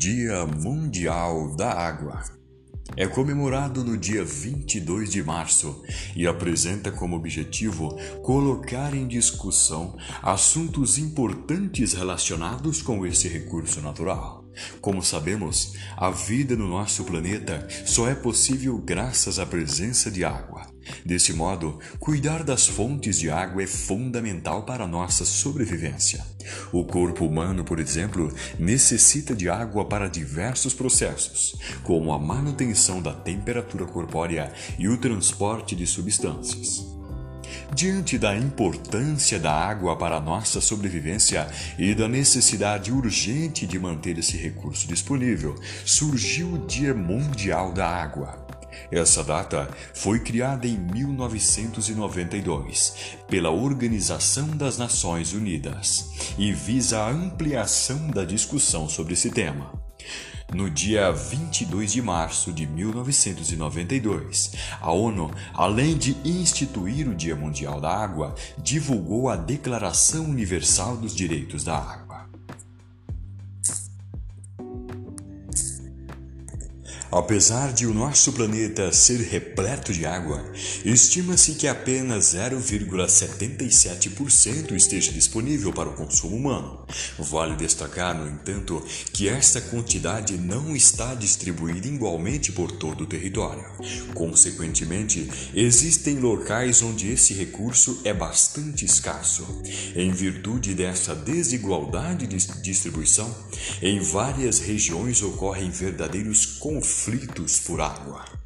Dia Mundial da Água. É comemorado no dia 22 de março e apresenta como objetivo colocar em discussão assuntos importantes relacionados com esse recurso natural. Como sabemos, a vida no nosso planeta só é possível graças à presença de água. Desse modo, cuidar das fontes de água é fundamental para a nossa sobrevivência. O corpo humano, por exemplo, necessita de água para diversos processos, como a manutenção da temperatura corpórea e o transporte de substâncias. Diante da importância da água para a nossa sobrevivência e da necessidade urgente de manter esse recurso disponível, surgiu o Dia Mundial da Água. Essa data foi criada em 1992 pela Organização das Nações Unidas e visa a ampliação da discussão sobre esse tema. No dia 22 de março de 1992, a ONU, além de instituir o Dia Mundial da Água, divulgou a Declaração Universal dos Direitos da Água. Apesar de o nosso planeta ser repleto de água, estima-se que apenas 0,77% esteja disponível para o consumo humano. Vale destacar, no entanto, que esta quantidade não está distribuída igualmente por todo o território. Consequentemente, existem locais onde esse recurso é bastante escasso. Em virtude dessa desigualdade de distribuição, em várias regiões ocorrem verdadeiros conflitos conflitos por água.